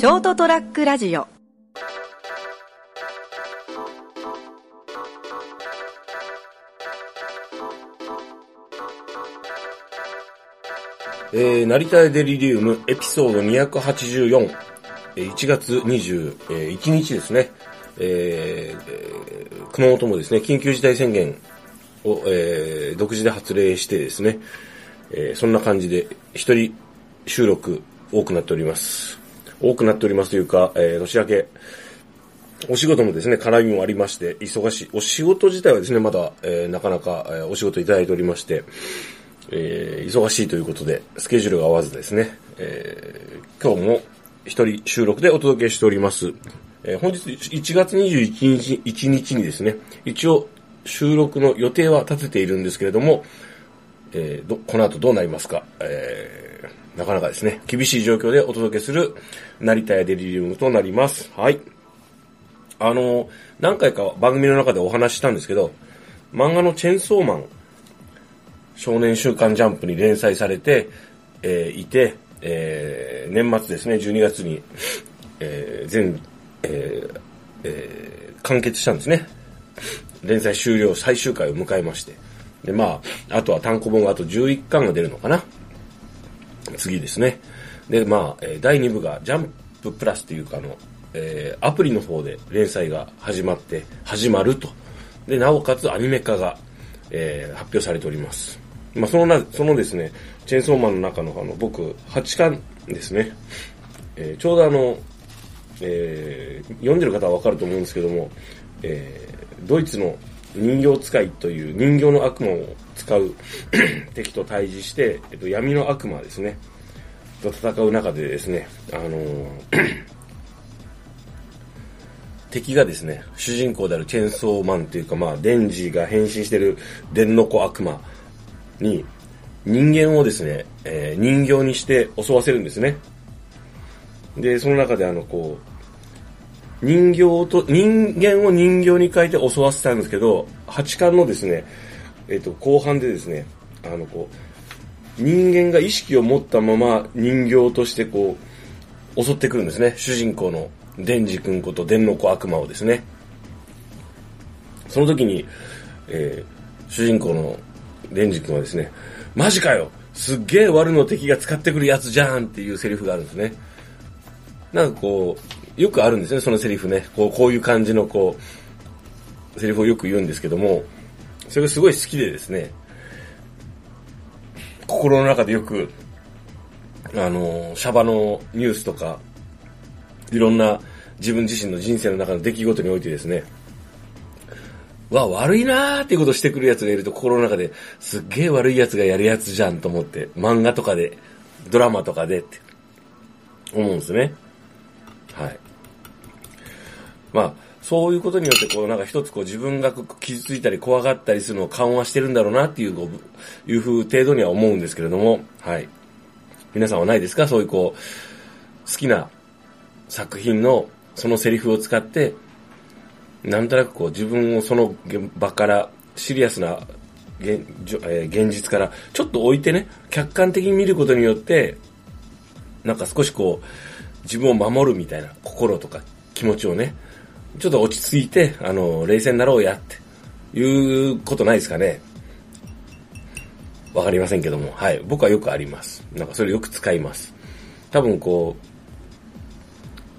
ショートトラックラジオ。えー、成田デリリウムエピソード284、えー1月21日ですね、えー熊本もですね、緊急事態宣言を、えー独自で発令してですね、えーそんな感じで一人収録多くなっております。多くなっておりますというか、えー年明け、お仕事もですね、絡みもありまして、忙しい。お仕事自体はですね、まだ、えーなかなか、えーお仕事いただいておりまして、えー忙しいということで、スケジュールが合わずですね、えー今日も一人収録でお届けしております。えー本日1月21日 ,1 日にですね、一応収録の予定は立てているんですけれども、えーどこの後どうなりますか、えーなかなかですね、厳しい状況でお届けする成田屋デリリウムとなります。はい。あの、何回か番組の中でお話ししたんですけど、漫画のチェンソーマン、少年週刊ジャンプに連載されて、えーいて、えー年末ですね、12月に、えー全、えーえー完結したんですね。連載終了最終回を迎えまして。で、まあ、あとは単行本があと11巻が出るのかな。次ですね。で、まあ、第2部がジャンププラスというかの、えーアプリの方で連載が始まって、始まると。で、なおかつアニメ化が、えー発表されております。まあ、そのな、そのですね、チェーンソーマンの中のあの、僕、8巻ですね。えーちょうどあの、えー読んでる方はわかると思うんですけども、えードイツの人形使いという人形の悪魔を使う 敵と対峙して、えっと、闇の悪魔ですね、と戦う中でですね、あのー 敵がですね、主人公であるチェンソーマンというか、まあ、デンジーが変身してる電の子悪魔に、人間をですね、えー人形にして襲わせるんですね。で、その中であの、こう、人形と、人間を人形に変えて襲わせたんですけど、八巻のですね、えっ、と、後半でですね、あの、こう、人間が意識を持ったまま人形としてこう、襲ってくるんですね。主人公のデンジ君こと電の子悪魔をですね。その時に、えー主人公のデンジ君はですね、マジかよすっげえ悪の敵が使ってくるやつじゃんっていうセリフがあるんですね。なんかこう、よくあるんですね、そのセリフね。こう、こういう感じのこう、セリフをよく言うんですけども、それがすごい好きでですね、心の中でよく、あの、シャバのニュースとか、いろんな自分自身の人生の中の出来事においてですね、わ、悪いなーっていうことしてくるやつがいると心の中ですっげえ悪いやつがやるやつじゃんと思って、漫画とかで、ドラマとかでって思うんですね。はい。まあ、そういうことによって、こう、なんか一つこう自分が傷ついたり怖がったりするのを緩和してるんだろうなっていう、こういう風程度には思うんですけれども、はい。皆さんはないですか？そういうこう、好きな作品のそのセリフを使って、なんとなくこう自分をその現場からシリアスな現,え現実からちょっと置いてね、客観的に見ることによって、なんか少しこう、自分を守るみたいな心とか気持ちをね、ちょっと落ち着いて、あの、冷静になろうやって、いうことないですかね。わかりませんけども、はい。僕はよくあります。なんかそれよく使います。多分こ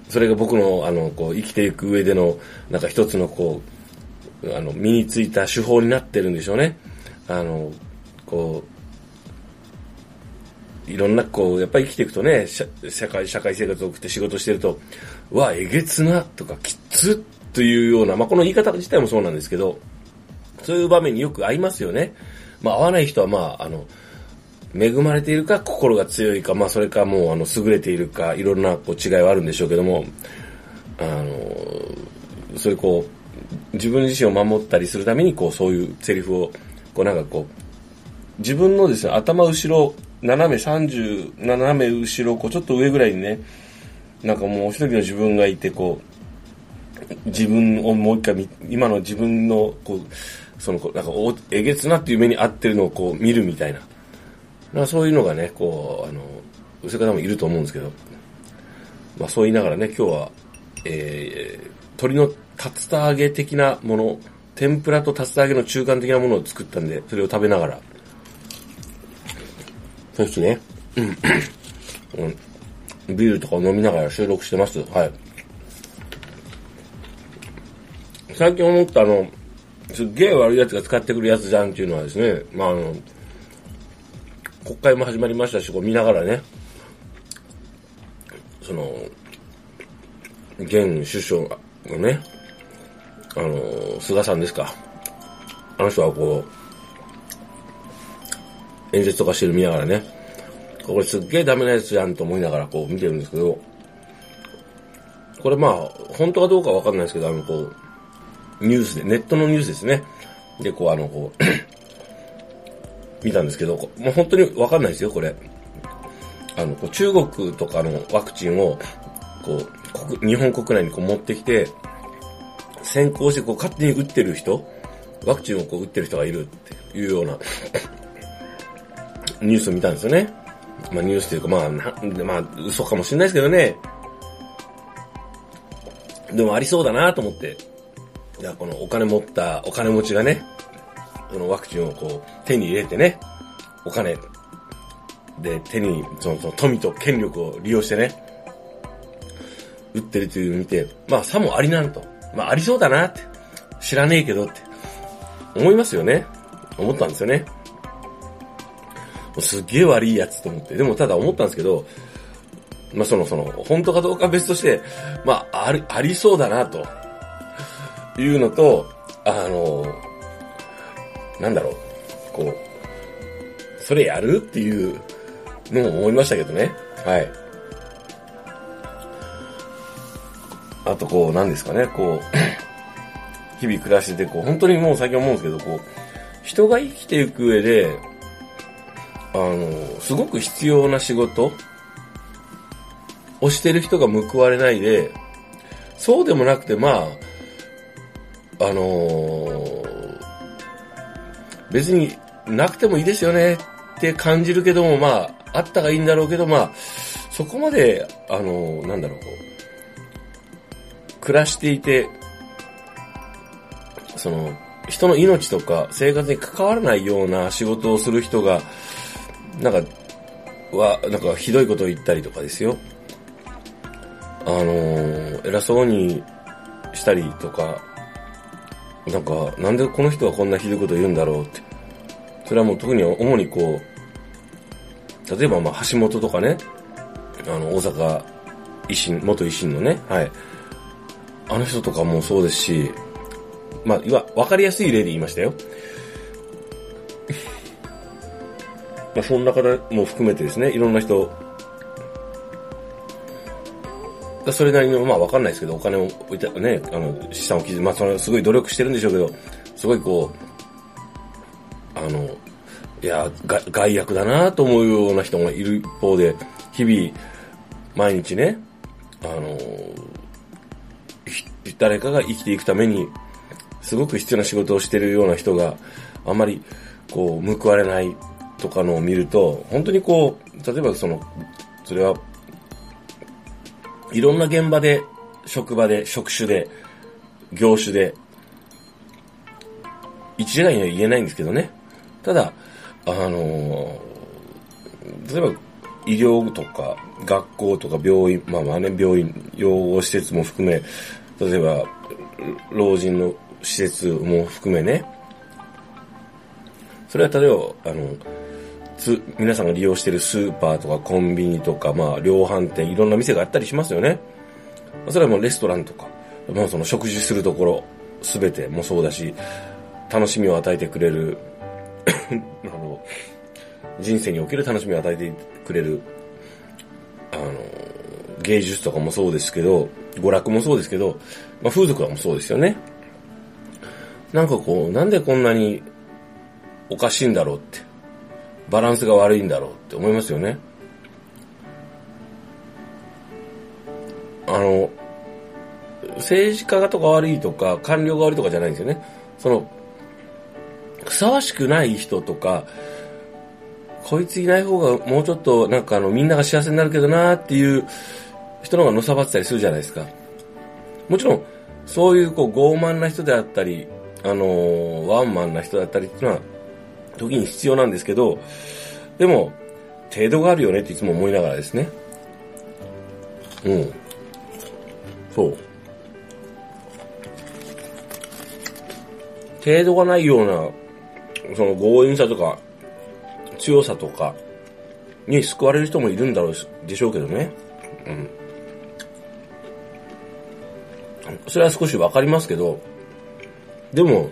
う、それが僕の、あの、こう、生きていく上での、なんか一つのこう、あの、身についた手法になってるんでしょうね。あの、こう、いろんな、こう、やっぱり生きていくとね、社会、社会生活を送って仕事してると、うわ、えげつな、とか、きつというような、まあ、この言い方自体もそうなんですけど、そういう場面によく合いますよね。まあ、合わない人は、まあ、あの、恵まれているか、心が強いか、まあ、それかもう、あの、優れているか、いろんな、こう、違いはあるんでしょうけども、あの、それこう、自分自身を守ったりするために、こう、そういうセリフを、こう、なんかこう、自分のですね、頭後ろ、斜め30、斜め後ろ、こう、ちょっと上ぐらいにね、なんかもう一人の自分がいて、こう、自分をもう一回見、今の自分の、こう、その、なんかお、えげつなっていう目に合ってるのをこう見るみたいな。なそういうのがね、こう、あの、そういう方もいると思うんですけど、まあそう言いながらね、今日は、えー、鶏の竜田揚げ的なもの、天ぷらと竜田揚げの中間的なものを作ったんで、それを食べながら、そしてね、うん、ビールとか飲みながら収録してます。はい。最近思ったあの、すっげえ悪い奴が使ってくるやつじゃんっていうのはですね、まああの、国会も始まりましたし、こう見ながらね、その、現首相のね、あの、菅さんですか。あの人はこう、演説とかしてる見ながらね、これすっげえダメなやつやんと思いながらこう見てるんですけど、これまあ、本当かどうかわかんないですけど、あの、こう、ニュースで、ネットのニュースですね。で、こう、あの、こう見たんですけど、もう本当にわかんないですよ、これ。あの、こう中国とかのワクチンを、こう、日本国内にこう持ってきて、先行してこう勝手に打ってる人、ワクチンをこう打ってる人がいるっていうようなニュースを見たんですよね。まあニュースというか、まあ、まあ、嘘かもしれないですけどね。でもありそうだなと思って。じゃこのお金持った、お金持ちがね、このワクチンをこう手に入れてね、お金で手にそのその富と権力を利用してね、打ってるというのを見て、まあさもありなんと。まあありそうだなって。知らねえけどって。思いますよね。思ったんですよね。すっげえ悪いやつと思って。でもただ思ったんですけど、まあそのその、本当かどうか別として、まああり、ありそうだなと。いうのと、あの、なんだろう、こう、それやるっていうのも思いましたけどね。はい。あとこう、何ですかね、こう、日々暮らしてて、こう、本当にもう最近思うんですけど、こう、人が生きていく上で、あの、すごく必要な仕事。をしてる人が報われないで、そうでもなくて、まあ、あのー、別になくてもいいですよねって感じるけども、まあ、あったがいいんだろうけど、まあ、そこまで、あのー、なんだろう、こう、暮らしていて、その、人の命とか生活に関わらないような仕事をする人が、なんか、は、なんかひどいことを言ったりとかですよ。あのー、偉そうにしたりとか、なんか、なんでこの人はこんなひどいこと言うんだろうって。それはもう特に主にこう、例えばまあ橋本とかね、あの、大阪維新、元維新のね、はい。あの人とかもそうですし、まあ、いわ、わかりやすい例で言いましたよ。まあ、その中でも含めてですね、いろんな人それなりの、まあわかんないですけど、お金を置いた、ね、あの、資産を築いて、まあその、すごい努力してるんでしょうけど、すごいこう、あの、いや、害悪だなと思うような人がいる一方で、日々、毎日ね、あの、誰かが生きていくために、すごく必要な仕事をしてるような人があんまりこう報われないとかのを見ると、本当にこう、例えばその、それは、いろんな現場で、職場で、職種で、業種で、一概には言えないんですけどね。ただ、あの例えば、医療とか、学校とか病院、まあまあね、病院、養護施設も含め、例えば、老人の施設も含めね、それは例えば、あの、皆さんが利用してるスーパーとかコンビニとか、まあ、量販店、いろんな店があったりしますよね。それはもうレストランとか、もうその食事するところ、すべてもそうだし、楽しみを与えてくれる あの、人生における楽しみを与えてくれる、あの、芸術とかもそうですけど、娯楽もそうですけど、まあ、風俗もそうですよね。なんかこう、なんでこんなにおかしいんだろうって、バランスが悪いんだろうって思いますよね。あの、政治家がとか悪いとか、官僚が悪いとかじゃないんですよね。その、ふさわしくない人とか、こいついない方がもうちょっとなんかあのみんなが幸せになるけどなーっていう人の方がのさばってたりするじゃないですか。もちろん、そういうこう傲慢な人であったり、あのー、ワンマンな人だったりっていうのは、時に必要なんですけど、でも、程度があるよねっていつも思いながらですね。うん。そう。程度がないような、その強引さとか、強さとか、に救われる人もいるんだろうでしょうけどね。うん。それは少しわかりますけど、でも、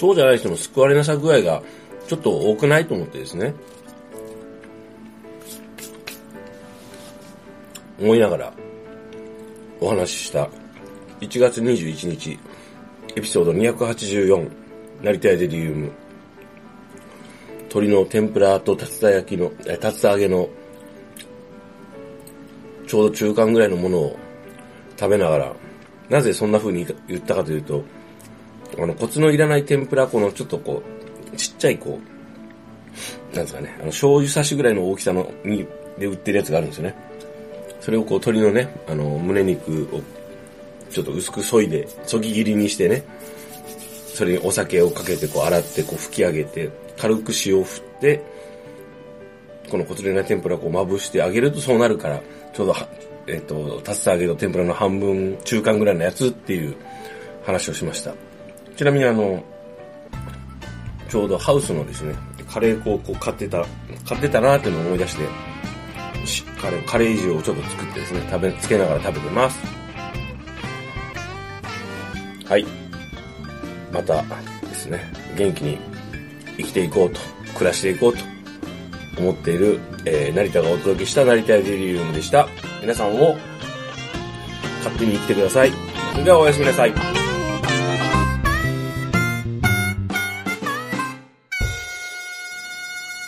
そうじゃない人の救われなさ具合がちょっと多くないと思ってですね。思いながらお話しした1月21日エピソード284成田屋デリウム鶏の天ぷらと竜田焼きの、竜田揚げのちょうど中間ぐらいのものを食べながら、なぜそんな風に言ったかというと、あの、コツのいらない天ぷらこのちょっとこう、ちっちゃいこう、なんですかね、あの、醤油差しぐらいの大きさの、に、で売ってるやつがあるんですよね。それをこう鶏のね、あの、胸肉をちょっと薄く削いで、そぎ切りにしてね、それにお酒をかけてこう洗ってこう拭き上げて、軽く塩を振って、このコツレナ天ぷらをまぶしてあげるとそうなるから、ちょうどえっ、と、竜田揚げと天ぷらの半分、中間ぐらいのやつっていう話をしました。ちなみにあの、ちょうどハウスのですね、カレー粉をこう買ってた、買ってたなーっていうのを思い出して、カレー、カレー以上をちょっと作ってですね、食べ、つけながら食べてます。はい。またですね、元気に生きていこうと、暮らしていこうと思っている、えー、成田がお届けした成田エデリウムでした。皆さんも勝手に生きてください。それではおやすみなさい。